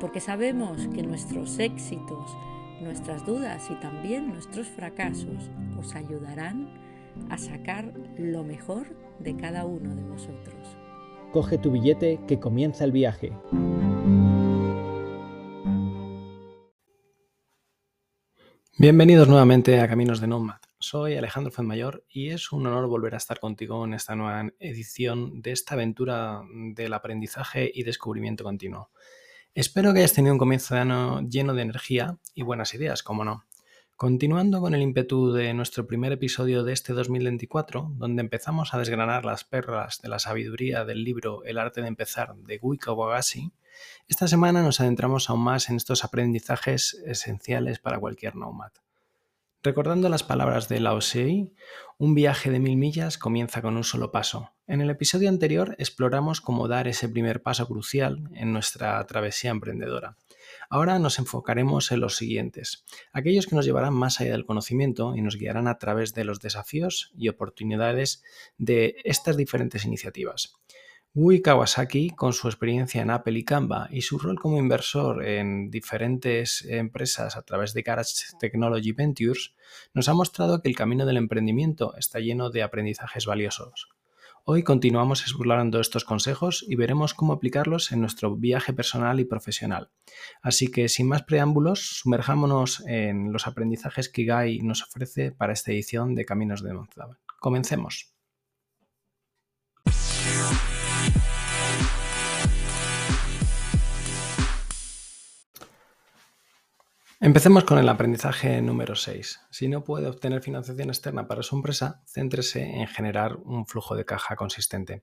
porque sabemos que nuestros éxitos, nuestras dudas y también nuestros fracasos os ayudarán a sacar lo mejor de cada uno de vosotros. Coge tu billete que comienza el viaje. Bienvenidos nuevamente a Caminos de Nomad. Soy Alejandro Fuenmayor y es un honor volver a estar contigo en esta nueva edición de esta aventura del aprendizaje y descubrimiento continuo. Espero que hayas tenido un comienzo de año lleno de energía y buenas ideas, como no. Continuando con el ímpetu de nuestro primer episodio de este 2024, donde empezamos a desgranar las perlas de la sabiduría del libro El arte de empezar de Gui Kawagashi, esta semana nos adentramos aún más en estos aprendizajes esenciales para cualquier nomad. Recordando las palabras de Lao Tse, un viaje de mil millas comienza con un solo paso. En el episodio anterior exploramos cómo dar ese primer paso crucial en nuestra travesía emprendedora. Ahora nos enfocaremos en los siguientes, aquellos que nos llevarán más allá del conocimiento y nos guiarán a través de los desafíos y oportunidades de estas diferentes iniciativas. Wui Kawasaki, con su experiencia en Apple y Canva y su rol como inversor en diferentes empresas a través de Garage Technology Ventures, nos ha mostrado que el camino del emprendimiento está lleno de aprendizajes valiosos. Hoy continuamos explorando estos consejos y veremos cómo aplicarlos en nuestro viaje personal y profesional. Así que sin más preámbulos, sumerjámonos en los aprendizajes que Guy nos ofrece para esta edición de Caminos de Monzaba. Comencemos. Empecemos con el aprendizaje número 6. Si no puede obtener financiación externa para su empresa, céntrese en generar un flujo de caja consistente.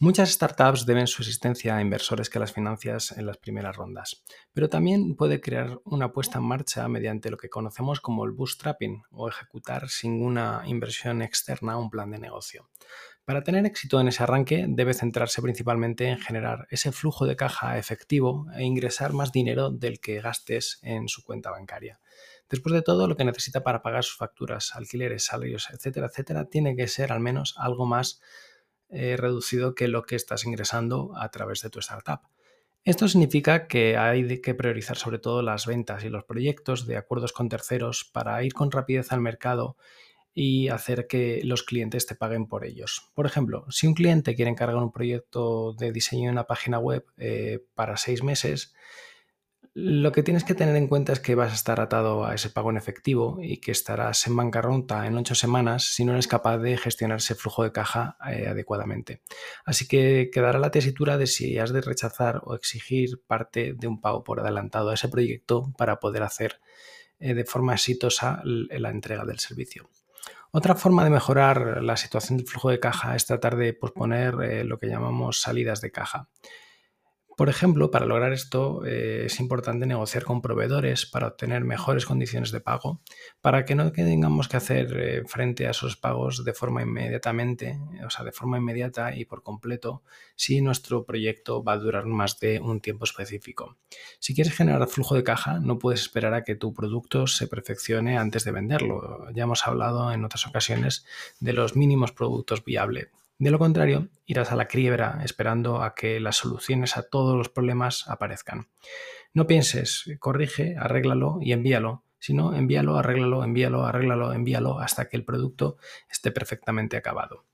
Muchas startups deben su existencia a inversores que las financias en las primeras rondas, pero también puede crear una puesta en marcha mediante lo que conocemos como el bootstrapping o ejecutar sin una inversión externa un plan de negocio. Para tener éxito en ese arranque debe centrarse principalmente en generar ese flujo de caja efectivo e ingresar más dinero del que gastes en su cuenta bancaria. Después de todo, lo que necesita para pagar sus facturas, alquileres, salarios, etcétera, etcétera, tiene que ser al menos algo más eh, reducido que lo que estás ingresando a través de tu startup. Esto significa que hay que priorizar sobre todo las ventas y los proyectos de acuerdos con terceros para ir con rapidez al mercado y hacer que los clientes te paguen por ellos. Por ejemplo, si un cliente quiere encargar un proyecto de diseño de una página web eh, para seis meses, lo que tienes que tener en cuenta es que vas a estar atado a ese pago en efectivo y que estarás en bancarrota en ocho semanas si no eres capaz de gestionar ese flujo de caja eh, adecuadamente. Así que quedará la tesitura de si has de rechazar o exigir parte de un pago por adelantado a ese proyecto para poder hacer eh, de forma exitosa la entrega del servicio. Otra forma de mejorar la situación del flujo de caja es tratar de posponer eh, lo que llamamos salidas de caja. Por ejemplo, para lograr esto eh, es importante negociar con proveedores para obtener mejores condiciones de pago, para que no tengamos que hacer eh, frente a esos pagos de forma inmediatamente, o sea, de forma inmediata y por completo, si nuestro proyecto va a durar más de un tiempo específico. Si quieres generar flujo de caja, no puedes esperar a que tu producto se perfeccione antes de venderlo. Ya hemos hablado en otras ocasiones de los mínimos productos viables de lo contrario, irás a la quiebra esperando a que las soluciones a todos los problemas aparezcan. No pienses, corrige, arréglalo y envíalo, sino envíalo, arréglalo, envíalo, arréglalo, envíalo hasta que el producto esté perfectamente acabado.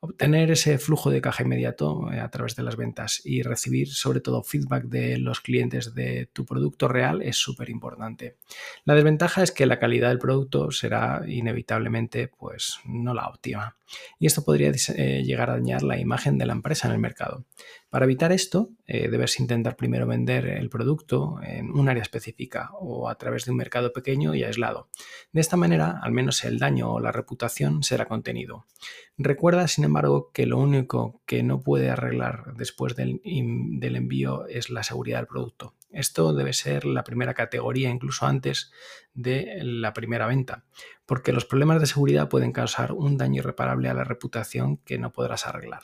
Obtener ese flujo de caja inmediato eh, a través de las ventas y recibir sobre todo feedback de los clientes de tu producto real es súper importante. La desventaja es que la calidad del producto será inevitablemente pues no la óptima y esto podría eh, llegar a dañar la imagen de la empresa en el mercado. Para evitar esto, eh, debes intentar primero vender el producto en un área específica o a través de un mercado pequeño y aislado. De esta manera, al menos el daño o la reputación será contenido. Recuerda, sin embargo, que lo único que no puede arreglar después del, del, envío es la seguridad del producto. Esto debe ser la primera categoría, incluso antes de la primera venta, porque los problemas de seguridad pueden causar un daño irreparable a la reputación que no podrás arreglar.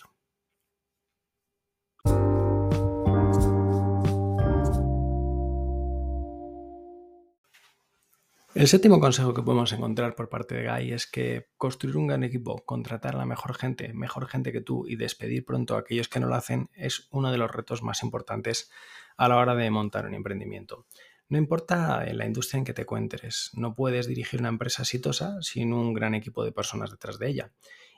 El séptimo consejo que podemos encontrar por parte de Guy es que construir un gran equipo, contratar a la mejor gente, mejor gente que tú y despedir pronto a aquellos que no lo hacen es uno de los retos más importantes a la hora de montar un emprendimiento. No importa en la industria en que te encuentres, no puedes dirigir una empresa exitosa sin un gran equipo de personas detrás de ella.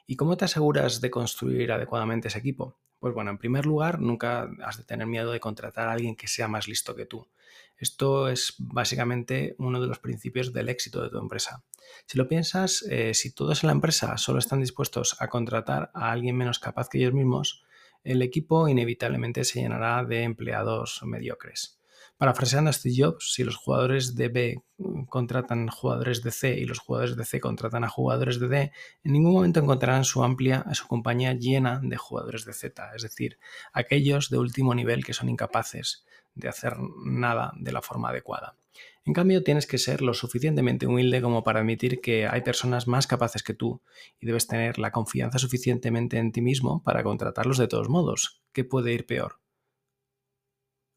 ¿Y cómo te aseguras de construir adecuadamente ese equipo? Pues bueno, en primer lugar, nunca has de tener miedo de contratar a alguien que sea más listo que tú. Esto es básicamente uno de los principios del éxito de tu empresa. Si lo piensas, eh, si todos en la empresa solo están dispuestos a contratar a alguien menos capaz que ellos mismos, el equipo inevitablemente se llenará de empleados mediocres. Parafraseando a Steve Jobs, si los jugadores de B contratan jugadores de C y los jugadores de C contratan a jugadores de D, en ningún momento encontrarán su amplia, su compañía llena de jugadores de Z, es decir, aquellos de último nivel que son incapaces de hacer nada de la forma adecuada. En cambio, tienes que ser lo suficientemente humilde como para admitir que hay personas más capaces que tú y debes tener la confianza suficientemente en ti mismo para contratarlos de todos modos. ¿Qué puede ir peor?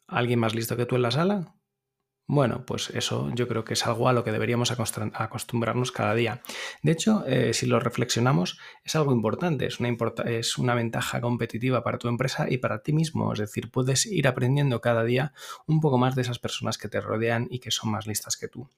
¿Alguien más listo que tú en la sala? Bueno, pues eso yo creo que es algo a lo que deberíamos acostumbrarnos cada día. De hecho, eh, si lo reflexionamos, es algo importante, es una, es una ventaja competitiva para tu empresa y para ti mismo. Es decir, puedes ir aprendiendo cada día un poco más de esas personas que te rodean y que son más listas que tú.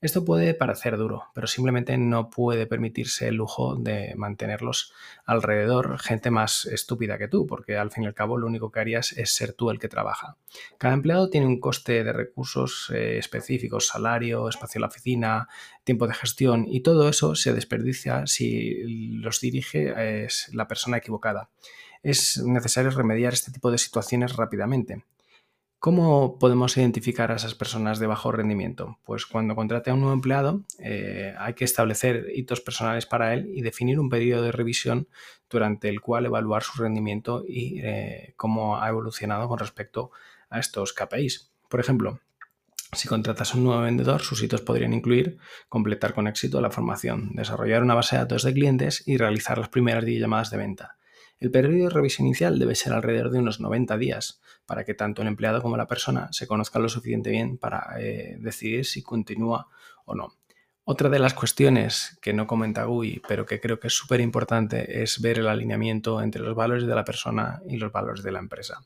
Esto puede parecer duro, pero simplemente no puede permitirse el lujo de mantenerlos alrededor gente más estúpida que tú, porque al fin y al cabo lo único que harías es ser tú el que trabaja. Cada empleado tiene un coste de recursos eh, específicos, salario, espacio en la oficina, tiempo de gestión y todo eso se desperdicia si los dirige es la persona equivocada. Es necesario remediar este tipo de situaciones rápidamente. ¿Cómo podemos identificar a esas personas de bajo rendimiento? Pues cuando contrate a un nuevo empleado eh, hay que establecer hitos personales para él y definir un periodo de revisión durante el cual evaluar su rendimiento y eh, cómo ha evolucionado con respecto a estos KPIs. Por ejemplo, si contratas a un nuevo vendedor, sus hitos podrían incluir completar con éxito la formación, desarrollar una base de datos de clientes y realizar las primeras 10 llamadas de venta. El periodo de revisión inicial debe ser alrededor de unos 90 días para que tanto el empleado como la persona se conozcan lo suficiente bien para eh, decidir si continúa o no. Otra de las cuestiones que no comenta GUI, pero que creo que es súper importante, es ver el alineamiento entre los valores de la persona y los valores de la empresa.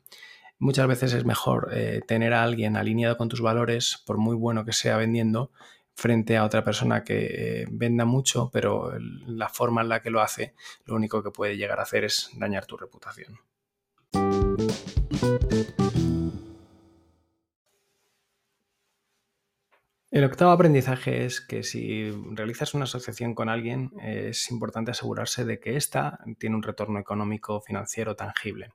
Muchas veces es mejor eh, tener a alguien alineado con tus valores, por muy bueno que sea vendiendo, frente a otra persona que eh, venda mucho, pero la forma en la que lo hace, lo único que puede llegar a hacer es dañar tu reputación. El octavo aprendizaje es que si realizas una asociación con alguien, es importante asegurarse de que ésta tiene un retorno económico financiero tangible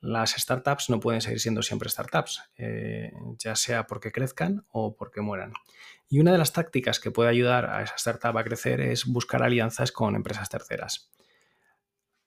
las startups no pueden seguir siendo siempre startups, eh, ya sea porque crezcan o porque mueran. Y una de las tácticas que puede ayudar a esa startup a crecer es buscar alianzas con empresas terceras.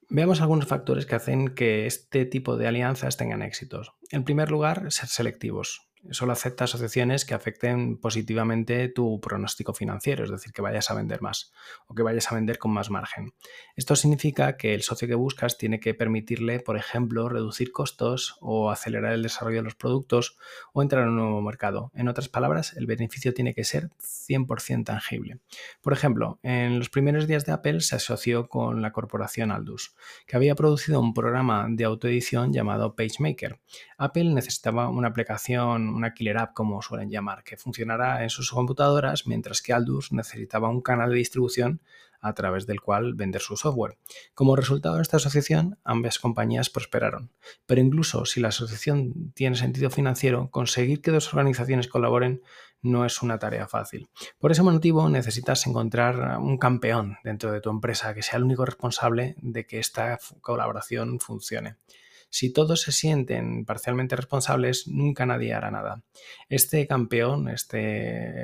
Veamos algunos factores que hacen que este tipo de alianzas tengan éxitos. En primer lugar, ser selectivos solo acepta asociaciones que afecten positivamente tu pronóstico financiero, es decir, que vayas a vender más o que vayas a vender con más margen. Esto significa que el socio que buscas tiene que permitirle, por ejemplo, reducir costos o acelerar el desarrollo de los productos o entrar en un nuevo mercado. En otras palabras, el beneficio tiene que ser 100% tangible. Por ejemplo, en los primeros días de Apple se asoció con la corporación Aldus, que había producido un programa de autoedición llamado PageMaker. Apple necesitaba una aplicación una killer app como suelen llamar, que funcionara en sus computadoras, mientras que Aldus necesitaba un canal de distribución a través del cual vender su software. Como resultado de esta asociación, ambas compañías prosperaron. Pero incluso si la asociación tiene sentido financiero, conseguir que dos organizaciones colaboren no es una tarea fácil. Por ese motivo necesitas encontrar un campeón dentro de tu empresa que sea el único responsable de que esta colaboración funcione. Si todos se sienten parcialmente responsables, nunca nadie hará nada. Este campeón, esta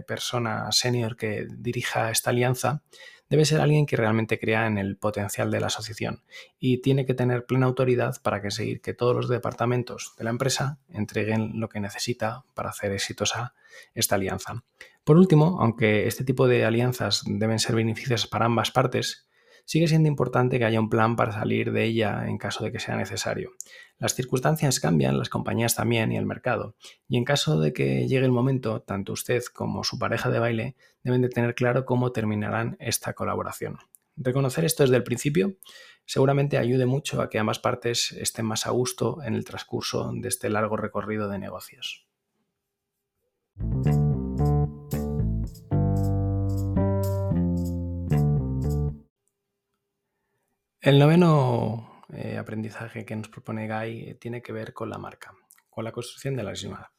persona senior que dirija esta alianza, debe ser alguien que realmente crea en el potencial de la asociación y tiene que tener plena autoridad para conseguir que todos los departamentos de la empresa entreguen lo que necesita para hacer exitosa esta alianza. Por último, aunque este tipo de alianzas deben ser beneficiosas para ambas partes, sigue siendo importante que haya un plan para salir de ella en caso de que sea necesario. Las circunstancias cambian, las compañías también y el mercado. Y en caso de que llegue el momento, tanto usted como su pareja de baile deben de tener claro cómo terminarán esta colaboración. Reconocer esto desde el principio seguramente ayude mucho a que ambas partes estén más a gusto en el transcurso de este largo recorrido de negocios. El noveno eh, aprendizaje que nos propone Guy tiene que ver con la marca, con la construcción de la misma.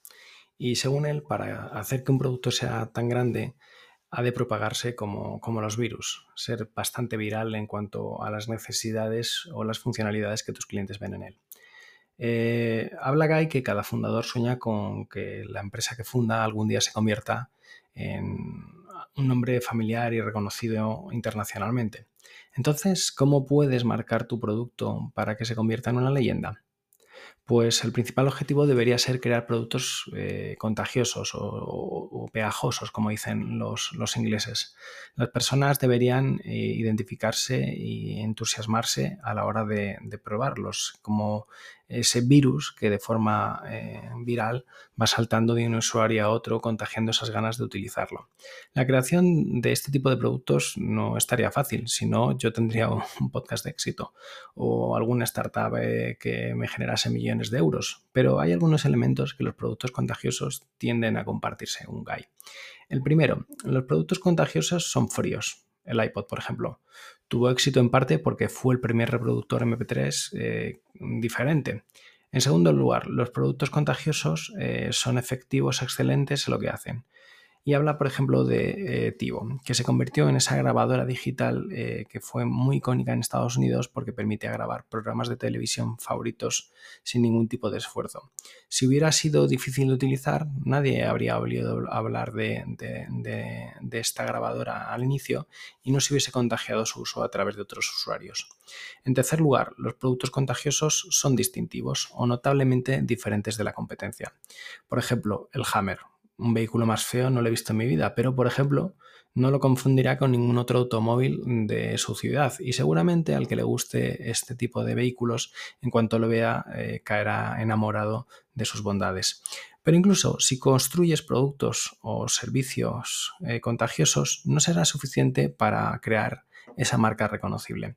Y según él, para hacer que un producto sea tan grande, ha de propagarse como, los virus, ser bastante viral en cuanto a las necesidades o las funcionalidades que tus clientes ven en él. Eh, habla Guy que cada fundador sueña con que la empresa que funda algún día se convierta en un nombre familiar y reconocido internacionalmente. Entonces, ¿cómo puedes marcar tu producto para que se convierta en una leyenda? Pues el principal objetivo debería ser crear productos eh, contagiosos o, pegajosos, como dicen los, ingleses. Las personas deberían eh, identificarse y entusiasmarse a la hora de, probarlos, como ese virus que de forma eh, viral va saltando de un usuario a otro, contagiando esas ganas de utilizarlo. La creación de este tipo de productos no estaría fácil, si no yo tendría un podcast de éxito o alguna startup que me generase millones de euros, pero hay algunos elementos que los productos contagiosos tienden a compartirse, un guy. El primero, los productos contagiosos son fríos, el iPod, por ejemplo. Tuvo éxito en parte porque fue el primer reproductor MP3 eh, diferente. En segundo lugar, los productos contagiosos eh, son efectivos, excelentes en lo que hacen y habla, por ejemplo, de eh, Tivo, que se convirtió en esa grabadora digital eh, que fue muy icónica en Estados Unidos porque permite grabar programas de televisión favoritos sin ningún tipo de esfuerzo. Si hubiera sido difícil de utilizar, nadie habría oído hablar de, de esta grabadora al inicio y no se hubiese contagiado su uso a través de otros usuarios. En tercer lugar, los productos contagiosos son distintivos o notablemente diferentes de la competencia. Por ejemplo, el Hammer, un vehículo más feo no lo he visto en mi vida, pero por ejemplo, no lo confundirá con ningún otro automóvil de su ciudad y seguramente al que le guste este tipo de vehículos, en cuanto lo vea, eh, caerá enamorado de sus bondades. Pero incluso si construyes productos o servicios eh, contagiosos, no será suficiente para crear esa marca reconocible.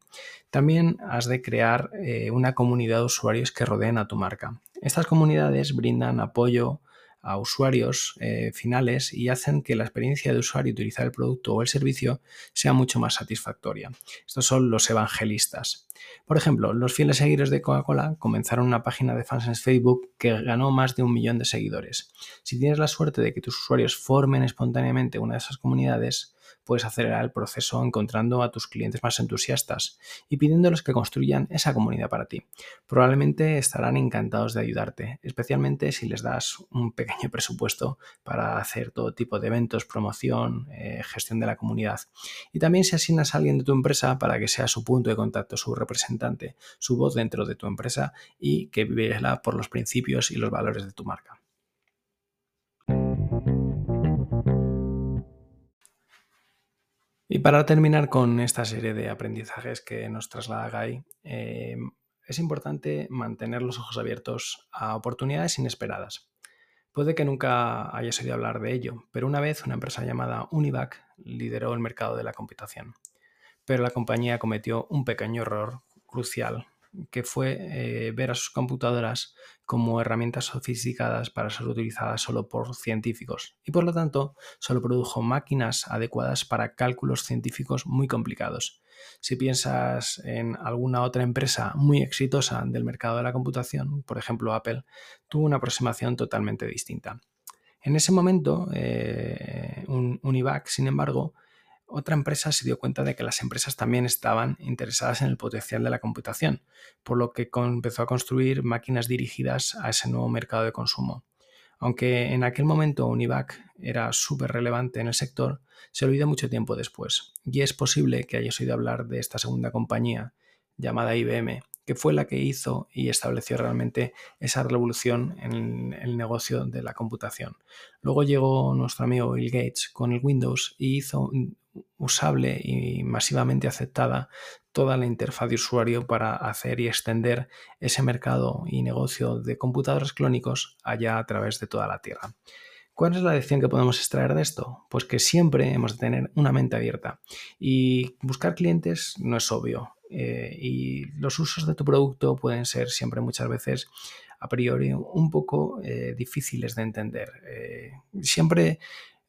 También has de crear eh, una comunidad de usuarios que rodeen a tu marca. Estas comunidades brindan apoyo, a usuarios eh, finales y hacen que la experiencia de usuario utilizar el producto o el servicio sea mucho más satisfactoria. Estos son los evangelistas. Por ejemplo, los fieles seguidores de Coca-Cola comenzaron una página de fans en Facebook que ganó más de un millón de seguidores. Si tienes la suerte de que tus usuarios formen espontáneamente una de esas comunidades, puedes acelerar el proceso encontrando a tus clientes más entusiastas y pidiéndoles que construyan esa comunidad para ti. Probablemente estarán encantados de ayudarte, especialmente si les das un pequeño presupuesto para hacer todo tipo de eventos, promoción, eh, gestión de la comunidad. Y también si asignas a alguien de tu empresa para que sea su punto de contacto, su representante, su voz dentro de tu empresa y que vela por los principios y los valores de tu marca. Y para terminar con esta serie de aprendizajes que nos traslada Guy, eh, es importante mantener los ojos abiertos a oportunidades inesperadas. Puede que nunca hayas oído hablar de ello, pero una vez una empresa llamada Univac lideró el mercado de la computación. Pero la compañía cometió un pequeño error crucial que fue eh, ver a sus computadoras como herramientas sofisticadas para ser utilizadas solo por científicos y por lo tanto solo produjo máquinas adecuadas para cálculos científicos muy complicados. Si piensas en alguna otra empresa muy exitosa del mercado de la computación, por ejemplo Apple, tuvo una aproximación totalmente distinta. En ese momento, eh, un Univac, sin embargo, otra empresa se dio cuenta de que las empresas también estaban interesadas en el potencial de la computación, por lo que empezó a construir máquinas dirigidas a ese nuevo mercado de consumo. Aunque en aquel momento Univac era súper relevante en el sector, se olvidó mucho tiempo después. Y es posible que hayas oído hablar de esta segunda compañía llamada IBM, que fue la que hizo y estableció realmente esa revolución en el negocio de la computación. Luego llegó nuestro amigo Bill Gates con el Windows y hizo usable y masivamente aceptada toda la interfaz de usuario para hacer y extender ese mercado y negocio de computadores clónicos allá a través de toda la Tierra. ¿Cuál es la lección que podemos extraer de esto? Pues que siempre hemos de tener una mente abierta y buscar clientes no es obvio. Eh, y los usos de tu producto pueden ser siempre muchas veces a priori un poco eh, difíciles de entender. Eh, siempre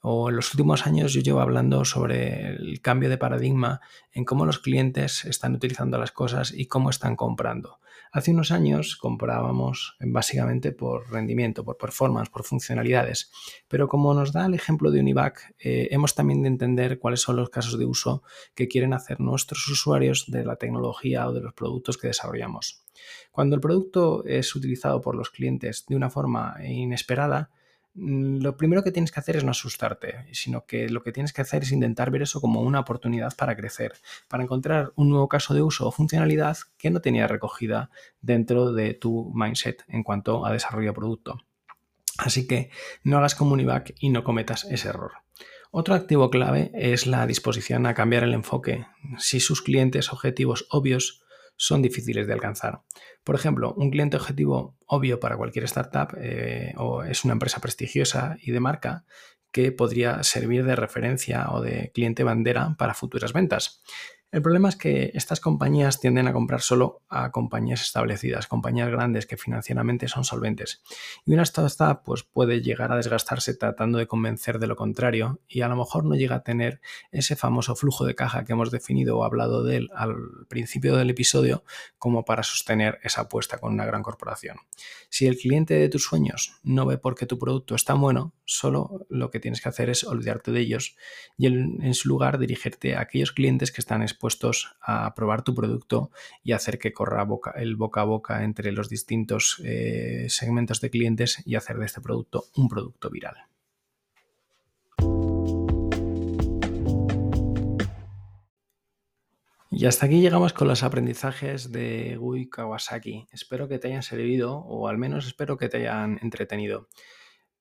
o en los últimos años yo llevo hablando sobre el cambio de paradigma en cómo los clientes están utilizando las cosas y cómo están comprando. Hace unos años comprábamos básicamente por rendimiento, por performance, por funcionalidades, pero como nos da el ejemplo de Univac, eh, hemos también de entender cuáles son los casos de uso que quieren hacer nuestros usuarios de la tecnología o de los productos que desarrollamos. Cuando el producto es utilizado por los clientes de una forma inesperada, lo primero que tienes que hacer es no asustarte, sino que lo que tienes que hacer es intentar ver eso como una oportunidad para crecer, para encontrar un nuevo caso de uso o funcionalidad que no tenías recogida dentro de tu mindset en cuanto a desarrollo de producto. Así que no hagas como Univac y no cometas ese error. Otro activo clave es la disposición a cambiar el enfoque. Si sus clientes objetivos obvios son difíciles de alcanzar. Por ejemplo, un cliente objetivo obvio para cualquier startup eh, o es una empresa prestigiosa y de marca que podría servir de referencia o de cliente bandera para futuras ventas. El problema es que estas compañías tienden a comprar solo a compañías establecidas, compañías grandes que financieramente son solventes. Y una startup pues, puede llegar a desgastarse tratando de convencer de lo contrario y a lo mejor no llega a tener ese famoso flujo de caja que hemos definido o hablado de él al principio del episodio como para sostener esa apuesta con una gran corporación. Si el cliente de tus sueños no ve por qué tu producto es tan bueno, solo lo que tienes que hacer es olvidarte de ellos y en su lugar dirigirte a aquellos clientes que están expuestos a probar tu producto y hacer que corra el boca a boca entre los distintos eh, segmentos de clientes y hacer de este producto un producto viral. Y hasta aquí llegamos con los aprendizajes de Gui Kawasaki. Espero que te hayan servido o al menos espero que te hayan entretenido.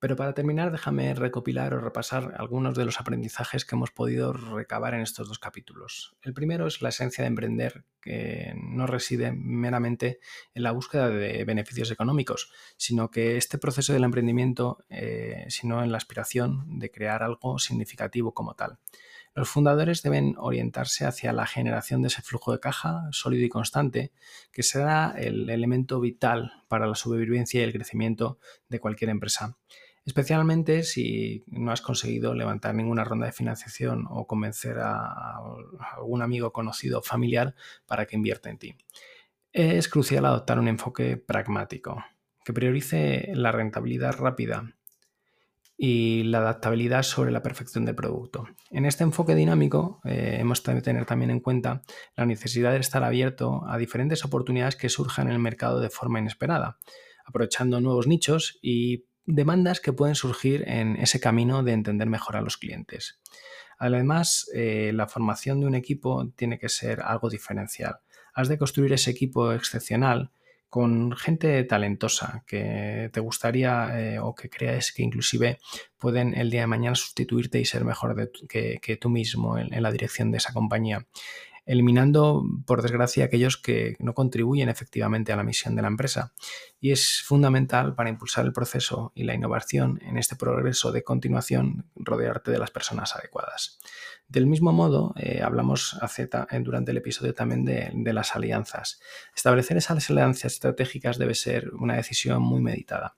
Pero para terminar, déjame recopilar o repasar algunos de los aprendizajes que hemos podido recabar en estos dos capítulos. El primero es la esencia de emprender, que no reside meramente en la búsqueda de beneficios económicos, sino que este proceso del emprendimiento, eh, sino en la aspiración de crear algo significativo como tal. Los fundadores deben orientarse hacia la generación de ese flujo de caja sólido y constante, que será el elemento vital para la sobrevivencia y el crecimiento de cualquier empresa especialmente si no has conseguido levantar ninguna ronda de financiación o convencer a, algún amigo conocido o familiar para que invierta en ti. Es crucial adoptar un enfoque pragmático que priorice la rentabilidad rápida y la adaptabilidad sobre la perfección del producto. En este enfoque dinámico eh, hemos de tener también en cuenta la necesidad de estar abierto a diferentes oportunidades que surjan en el mercado de forma inesperada, aprovechando nuevos nichos y demandas que pueden surgir en ese camino de entender mejor a los clientes. Además, eh, la formación de un equipo tiene que ser algo diferencial. Has de construir ese equipo excepcional con gente talentosa que te gustaría eh, o que creas que inclusive pueden el día de mañana sustituirte y ser mejor que, tú mismo en, la dirección de esa compañía eliminando, por desgracia, aquellos que no contribuyen efectivamente a la misión de la empresa. Y es fundamental para impulsar el proceso y la innovación en este progreso de continuación rodearte de las personas adecuadas. Del mismo modo, eh, hablamos durante el episodio también de, las alianzas. Establecer esas alianzas estratégicas debe ser una decisión muy meditada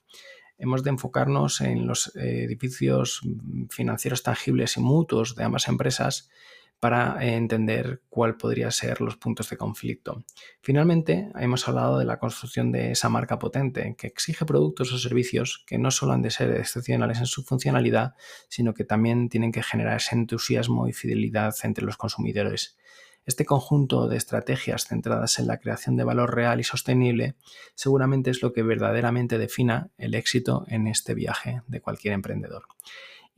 hemos de enfocarnos en los edificios financieros tangibles y mutuos de ambas empresas para entender cuál podría ser los puntos de conflicto. Finalmente, hemos hablado de la construcción de esa marca potente que exige productos o servicios que no solo han de ser excepcionales en su funcionalidad, sino que también tienen que generar ese entusiasmo y fidelidad entre los consumidores. Este conjunto de estrategias centradas en la creación de valor real y sostenible seguramente es lo que verdaderamente defina el éxito en este viaje de cualquier emprendedor.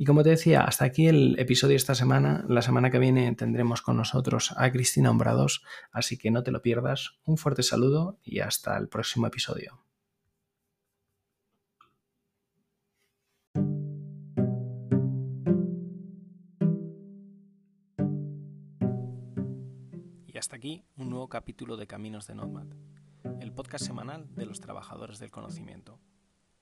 Y como te decía, hasta aquí el episodio esta semana. La semana que viene tendremos con nosotros a Cristina Hombrados, así que no te lo pierdas. Un fuerte saludo y hasta el próximo episodio. Y hasta aquí un nuevo capítulo de Caminos de Nomad, el podcast semanal de los trabajadores del conocimiento.